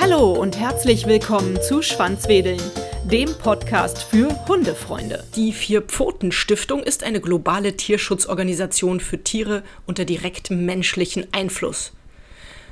Hallo und herzlich willkommen zu Schwanzwedeln, dem Podcast für Hundefreunde. Die Vier-Pfoten-Stiftung ist eine globale Tierschutzorganisation für Tiere unter direktem menschlichen Einfluss.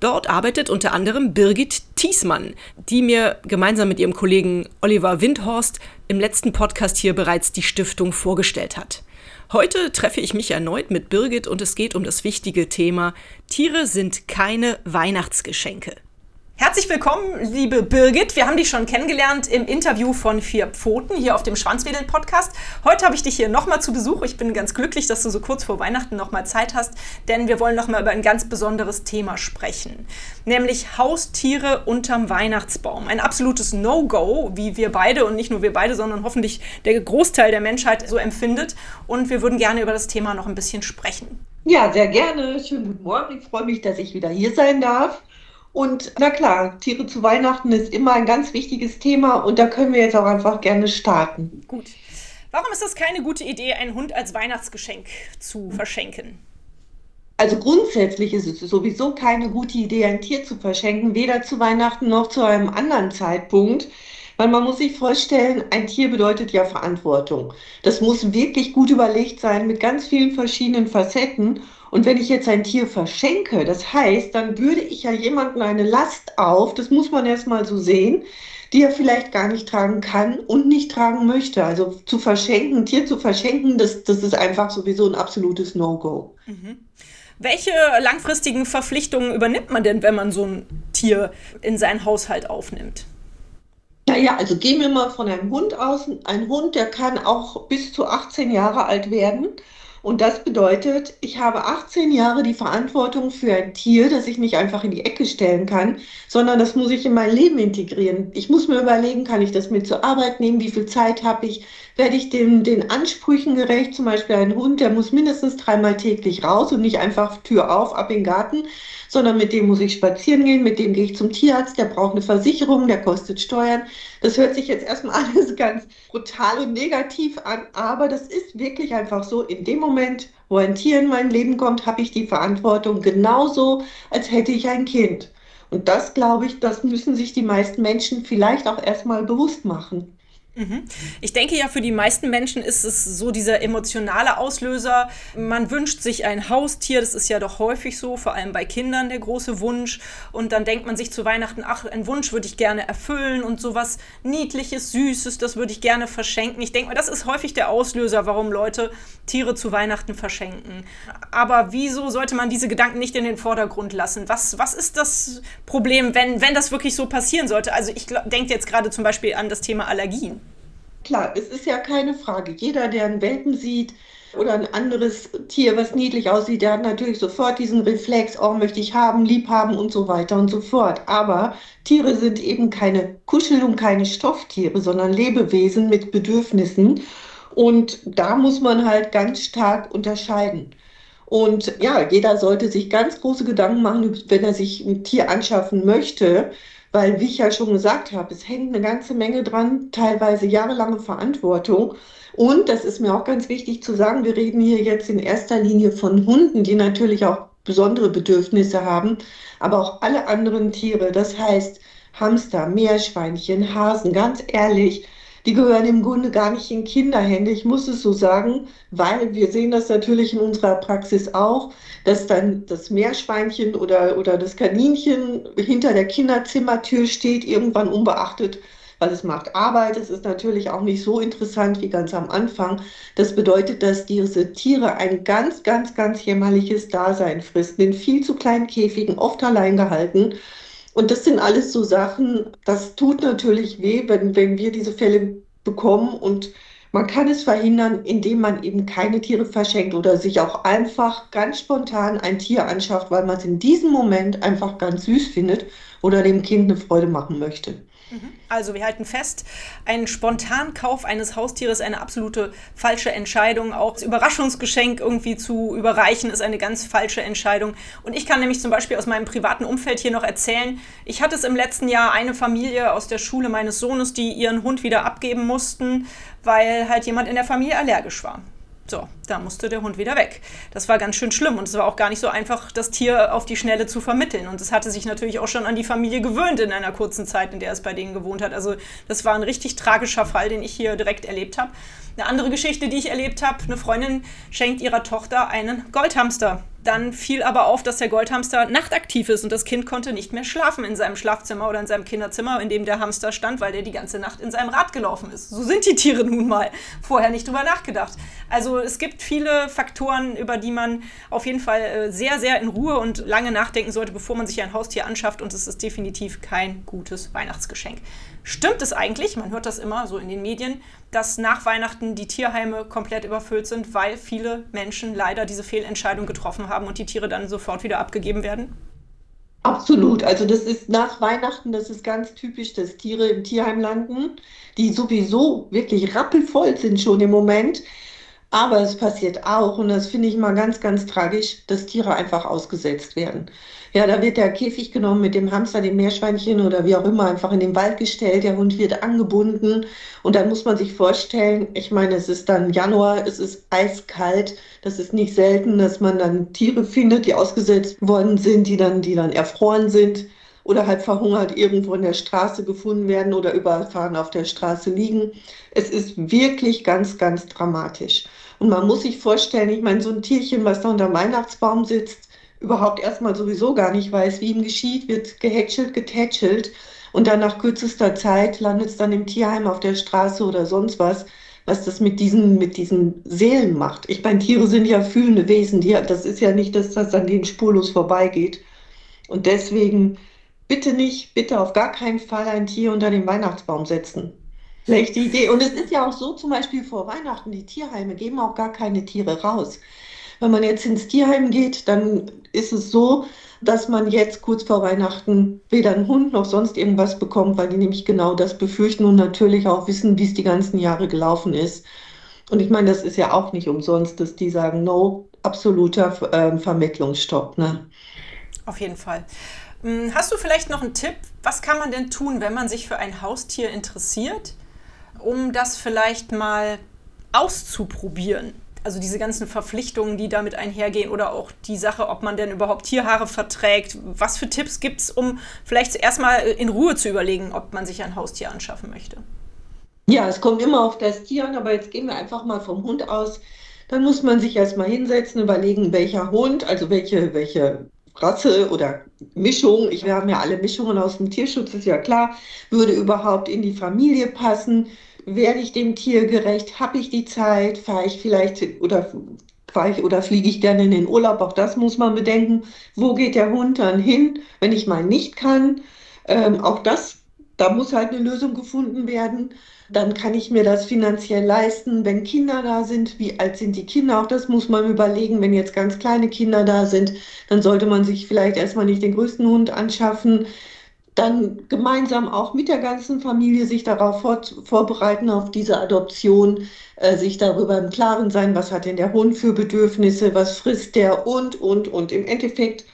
Dort arbeitet unter anderem Birgit Thiesmann, die mir gemeinsam mit ihrem Kollegen Oliver Windhorst im letzten Podcast hier bereits die Stiftung vorgestellt hat. Heute treffe ich mich erneut mit Birgit und es geht um das wichtige Thema Tiere sind keine Weihnachtsgeschenke. Herzlich willkommen, liebe Birgit. Wir haben dich schon kennengelernt im Interview von Vier Pfoten hier auf dem Schwanzwedeln Podcast. Heute habe ich dich hier nochmal zu Besuch. Ich bin ganz glücklich, dass du so kurz vor Weihnachten nochmal Zeit hast, denn wir wollen nochmal über ein ganz besonderes Thema sprechen, nämlich Haustiere unterm Weihnachtsbaum. Ein absolutes No-Go, wie wir beide und nicht nur wir beide, sondern hoffentlich der Großteil der Menschheit so empfindet. Und wir würden gerne über das Thema noch ein bisschen sprechen. Ja, sehr gerne. Schönen guten Morgen. Ich freue mich, dass ich wieder hier sein darf. Und na klar, Tiere zu Weihnachten ist immer ein ganz wichtiges Thema und da können wir jetzt auch einfach gerne starten. Gut. Warum ist das keine gute Idee, einen Hund als Weihnachtsgeschenk zu verschenken? Also grundsätzlich ist es sowieso keine gute Idee, ein Tier zu verschenken, weder zu Weihnachten noch zu einem anderen Zeitpunkt. Weil man muss sich vorstellen, ein Tier bedeutet ja Verantwortung. Das muss wirklich gut überlegt sein mit ganz vielen verschiedenen Facetten. Und wenn ich jetzt ein Tier verschenke, das heißt, dann würde ich ja jemandem eine Last auf, das muss man erstmal so sehen, die er vielleicht gar nicht tragen kann und nicht tragen möchte. Also zu verschenken, ein Tier zu verschenken, das, das ist einfach sowieso ein absolutes No-Go. Mhm. Welche langfristigen Verpflichtungen übernimmt man denn, wenn man so ein Tier in seinen Haushalt aufnimmt? Naja, also gehen wir mal von einem Hund aus. Ein Hund, der kann auch bis zu 18 Jahre alt werden. Und das bedeutet, ich habe 18 Jahre die Verantwortung für ein Tier, das ich nicht einfach in die Ecke stellen kann, sondern das muss ich in mein Leben integrieren. Ich muss mir überlegen, kann ich das mit zur Arbeit nehmen? Wie viel Zeit habe ich? Werde ich den, den Ansprüchen gerecht? Zum Beispiel ein Hund, der muss mindestens dreimal täglich raus und nicht einfach Tür auf, ab in den Garten, sondern mit dem muss ich spazieren gehen, mit dem gehe ich zum Tierarzt, der braucht eine Versicherung, der kostet Steuern. Das hört sich jetzt erstmal alles ganz brutal und negativ an, aber das ist wirklich einfach so. In dem Moment, wo ein Tier in mein Leben kommt, habe ich die Verantwortung genauso, als hätte ich ein Kind. Und das, glaube ich, das müssen sich die meisten Menschen vielleicht auch erstmal bewusst machen. Mhm. Ich denke ja, für die meisten Menschen ist es so dieser emotionale Auslöser. Man wünscht sich ein Haustier, das ist ja doch häufig so, vor allem bei Kindern der große Wunsch. Und dann denkt man sich zu Weihnachten, ach, einen Wunsch würde ich gerne erfüllen und sowas Niedliches, Süßes, das würde ich gerne verschenken. Ich denke mal, das ist häufig der Auslöser, warum Leute Tiere zu Weihnachten verschenken. Aber wieso sollte man diese Gedanken nicht in den Vordergrund lassen? Was, was ist das Problem, wenn, wenn das wirklich so passieren sollte? Also ich denke jetzt gerade zum Beispiel an das Thema Allergien. Klar, es ist ja keine Frage. Jeder, der einen Welpen sieht oder ein anderes Tier, was niedlich aussieht, der hat natürlich sofort diesen Reflex, oh, möchte ich haben, lieb haben und so weiter und so fort. Aber Tiere sind eben keine Kuschel- und keine Stofftiere, sondern Lebewesen mit Bedürfnissen. Und da muss man halt ganz stark unterscheiden. Und ja, jeder sollte sich ganz große Gedanken machen, wenn er sich ein Tier anschaffen möchte, weil, wie ich ja schon gesagt habe, es hängt eine ganze Menge dran, teilweise jahrelange Verantwortung. Und das ist mir auch ganz wichtig zu sagen, wir reden hier jetzt in erster Linie von Hunden, die natürlich auch besondere Bedürfnisse haben, aber auch alle anderen Tiere. Das heißt Hamster, Meerschweinchen, Hasen, ganz ehrlich, die gehören im Grunde gar nicht in Kinderhände. Ich muss es so sagen, weil wir sehen das natürlich in unserer Praxis auch, dass dann das Meerschweinchen oder, oder das Kaninchen hinter der Kinderzimmertür steht, irgendwann unbeachtet, weil es macht Arbeit. Es ist natürlich auch nicht so interessant wie ganz am Anfang. Das bedeutet, dass diese Tiere ein ganz, ganz, ganz jämmerliches Dasein fristen, in viel zu kleinen Käfigen, oft allein gehalten. Und das sind alles so Sachen, das tut natürlich weh, wenn, wenn wir diese Fälle bekommen und man kann es verhindern, indem man eben keine Tiere verschenkt oder sich auch einfach ganz spontan ein Tier anschafft, weil man es in diesem Moment einfach ganz süß findet oder dem Kind eine Freude machen möchte. Also wir halten fest, ein Spontankauf eines Haustieres ist eine absolute falsche Entscheidung. Auch das Überraschungsgeschenk irgendwie zu überreichen ist eine ganz falsche Entscheidung. Und ich kann nämlich zum Beispiel aus meinem privaten Umfeld hier noch erzählen, ich hatte es im letzten Jahr eine Familie aus der Schule meines Sohnes, die ihren Hund wieder abgeben mussten, weil halt jemand in der Familie allergisch war. So, da musste der Hund wieder weg. Das war ganz schön schlimm und es war auch gar nicht so einfach, das Tier auf die Schnelle zu vermitteln. Und es hatte sich natürlich auch schon an die Familie gewöhnt in einer kurzen Zeit, in der es bei denen gewohnt hat. Also das war ein richtig tragischer Fall, den ich hier direkt erlebt habe. Eine andere Geschichte, die ich erlebt habe, eine Freundin schenkt ihrer Tochter einen Goldhamster. Dann fiel aber auf, dass der Goldhamster nachtaktiv ist und das Kind konnte nicht mehr schlafen in seinem Schlafzimmer oder in seinem Kinderzimmer, in dem der Hamster stand, weil der die ganze Nacht in seinem Rad gelaufen ist. So sind die Tiere nun mal. Vorher nicht drüber nachgedacht. Also es gibt viele Faktoren, über die man auf jeden Fall äh, sehr, sehr in Ruhe und lange nachdenken sollte, bevor man sich ein Haustier anschafft und es ist definitiv kein gutes Weihnachtsgeschenk. Stimmt es eigentlich, man hört das immer so in den Medien, dass nach Weihnachten die Tierheime komplett überfüllt sind, weil viele Menschen leider diese Fehlentscheidung getroffen haben und die Tiere dann sofort wieder abgegeben werden? Absolut. Also das ist nach Weihnachten, das ist ganz typisch, dass Tiere im Tierheim landen, die sowieso wirklich rappelvoll sind schon im Moment. Aber es passiert auch, und das finde ich mal ganz, ganz tragisch, dass Tiere einfach ausgesetzt werden. Ja, da wird der Käfig genommen mit dem Hamster, dem Meerschweinchen oder wie auch immer, einfach in den Wald gestellt, der Hund wird angebunden. Und dann muss man sich vorstellen, ich meine, es ist dann Januar, es ist eiskalt, das ist nicht selten, dass man dann Tiere findet, die ausgesetzt worden sind, die dann, die dann erfroren sind oder halt verhungert irgendwo in der Straße gefunden werden oder überfahren auf der Straße liegen. Es ist wirklich ganz, ganz dramatisch. Und man muss sich vorstellen, ich meine, so ein Tierchen, was da unter dem Weihnachtsbaum sitzt, überhaupt erstmal sowieso gar nicht weiß, wie ihm geschieht, wird gehätschelt, getätschelt und dann nach kürzester Zeit landet es dann im Tierheim auf der Straße oder sonst was, was das mit diesen, mit diesen Seelen macht. Ich meine, Tiere sind ja fühlende Wesen, die, das ist ja nicht, dass das an denen spurlos vorbeigeht. Und deswegen bitte nicht, bitte auf gar keinen Fall ein Tier unter den Weihnachtsbaum setzen. Schlechte Idee. Und es ist ja auch so, zum Beispiel vor Weihnachten, die Tierheime geben auch gar keine Tiere raus. Wenn man jetzt ins Tierheim geht, dann ist es so, dass man jetzt kurz vor Weihnachten weder einen Hund noch sonst irgendwas bekommt, weil die nämlich genau das befürchten und natürlich auch wissen, wie es die ganzen Jahre gelaufen ist. Und ich meine, das ist ja auch nicht umsonst, dass die sagen, no, absoluter äh, Vermittlungsstopp. Ne? Auf jeden Fall. Hm, hast du vielleicht noch einen Tipp? Was kann man denn tun, wenn man sich für ein Haustier interessiert? um das vielleicht mal auszuprobieren. Also diese ganzen Verpflichtungen, die damit einhergehen oder auch die Sache, ob man denn überhaupt Tierhaare verträgt. Was für Tipps gibt es, um vielleicht erstmal in Ruhe zu überlegen, ob man sich ein Haustier anschaffen möchte? Ja, es kommt immer auf das Tier an, aber jetzt gehen wir einfach mal vom Hund aus. Dann muss man sich erstmal hinsetzen, überlegen, welcher Hund, also welche, welche Rasse oder Mischung, ich, wir haben ja alle Mischungen aus dem Tierschutz, ist ja klar, würde überhaupt in die Familie passen werde ich dem Tier gerecht? Habe ich die Zeit? Fahre ich vielleicht oder fahre ich oder fliege ich gerne in den Urlaub? Auch das muss man bedenken. Wo geht der Hund dann hin, wenn ich mal nicht kann? Ähm, auch das, da muss halt eine Lösung gefunden werden. Dann kann ich mir das finanziell leisten, wenn Kinder da sind. Wie alt sind die Kinder? Auch das muss man überlegen. Wenn jetzt ganz kleine Kinder da sind, dann sollte man sich vielleicht erstmal nicht den größten Hund anschaffen dann gemeinsam auch mit der ganzen Familie sich darauf vor, vorbereiten, auf diese Adoption, äh, sich darüber im Klaren sein, was hat denn der Hund für Bedürfnisse, was frisst der und, und, und. Im Endeffekt,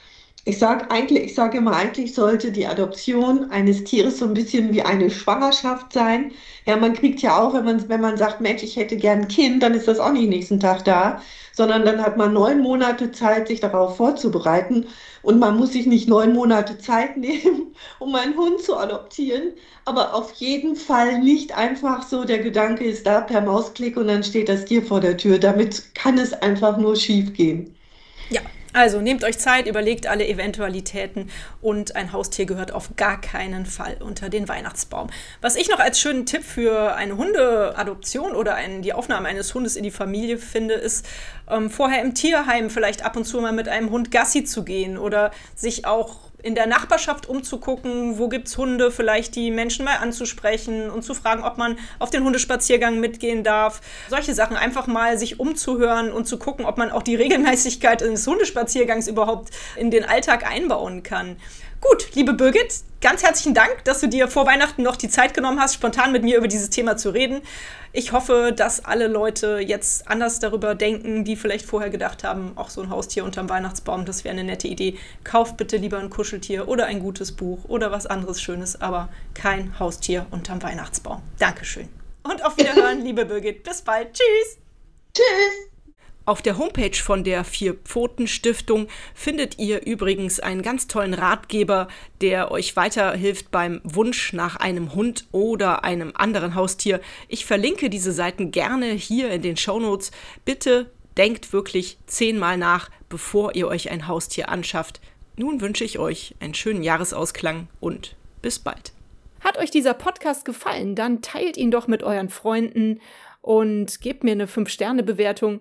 ich sage eigentlich, ich sage immer, eigentlich sollte die Adoption eines Tieres so ein bisschen wie eine Schwangerschaft sein. Ja, man kriegt ja auch, wenn man, wenn man sagt, Mensch, ich hätte gern ein Kind, dann ist das auch nicht nächsten Tag da, sondern dann hat man neun Monate Zeit, sich darauf vorzubereiten. Und man muss sich nicht neun Monate Zeit nehmen, um einen Hund zu adoptieren. Aber auf jeden Fall nicht einfach so, der Gedanke ist da per Mausklick und dann steht das Tier vor der Tür. Damit kann es einfach nur schief gehen. Ja, also nehmt euch Zeit, überlegt alle Eventualitäten und ein Haustier gehört auf gar keinen Fall unter den Weihnachtsbaum. Was ich noch als schönen Tipp für eine Hundeadoption oder ein, die Aufnahme eines Hundes in die Familie finde, ist ähm, vorher im Tierheim vielleicht ab und zu mal mit einem Hund Gassi zu gehen oder sich auch in der Nachbarschaft umzugucken, wo gibt es Hunde, vielleicht die Menschen mal anzusprechen und zu fragen, ob man auf den Hundespaziergang mitgehen darf. Solche Sachen einfach mal sich umzuhören und zu gucken, ob man auch die Regelmäßigkeit eines Hundespaziergangs überhaupt in den Alltag einbauen kann. Gut, liebe Birgit, ganz herzlichen Dank, dass du dir vor Weihnachten noch die Zeit genommen hast, spontan mit mir über dieses Thema zu reden. Ich hoffe, dass alle Leute jetzt anders darüber denken, die vielleicht vorher gedacht haben, auch so ein Haustier unterm Weihnachtsbaum, das wäre eine nette Idee. Kauft bitte lieber ein Kuscheltier oder ein gutes Buch oder was anderes Schönes, aber kein Haustier unterm Weihnachtsbaum. Dankeschön. Und auf Wiederhören, liebe Birgit. Bis bald. Tschüss. Tschüss. Auf der Homepage von der Vier-Pfoten-Stiftung findet ihr übrigens einen ganz tollen Ratgeber, der euch weiterhilft beim Wunsch nach einem Hund oder einem anderen Haustier. Ich verlinke diese Seiten gerne hier in den Shownotes. Bitte denkt wirklich zehnmal nach, bevor ihr euch ein Haustier anschafft. Nun wünsche ich euch einen schönen Jahresausklang und bis bald. Hat euch dieser Podcast gefallen, dann teilt ihn doch mit euren Freunden und gebt mir eine 5-Sterne-Bewertung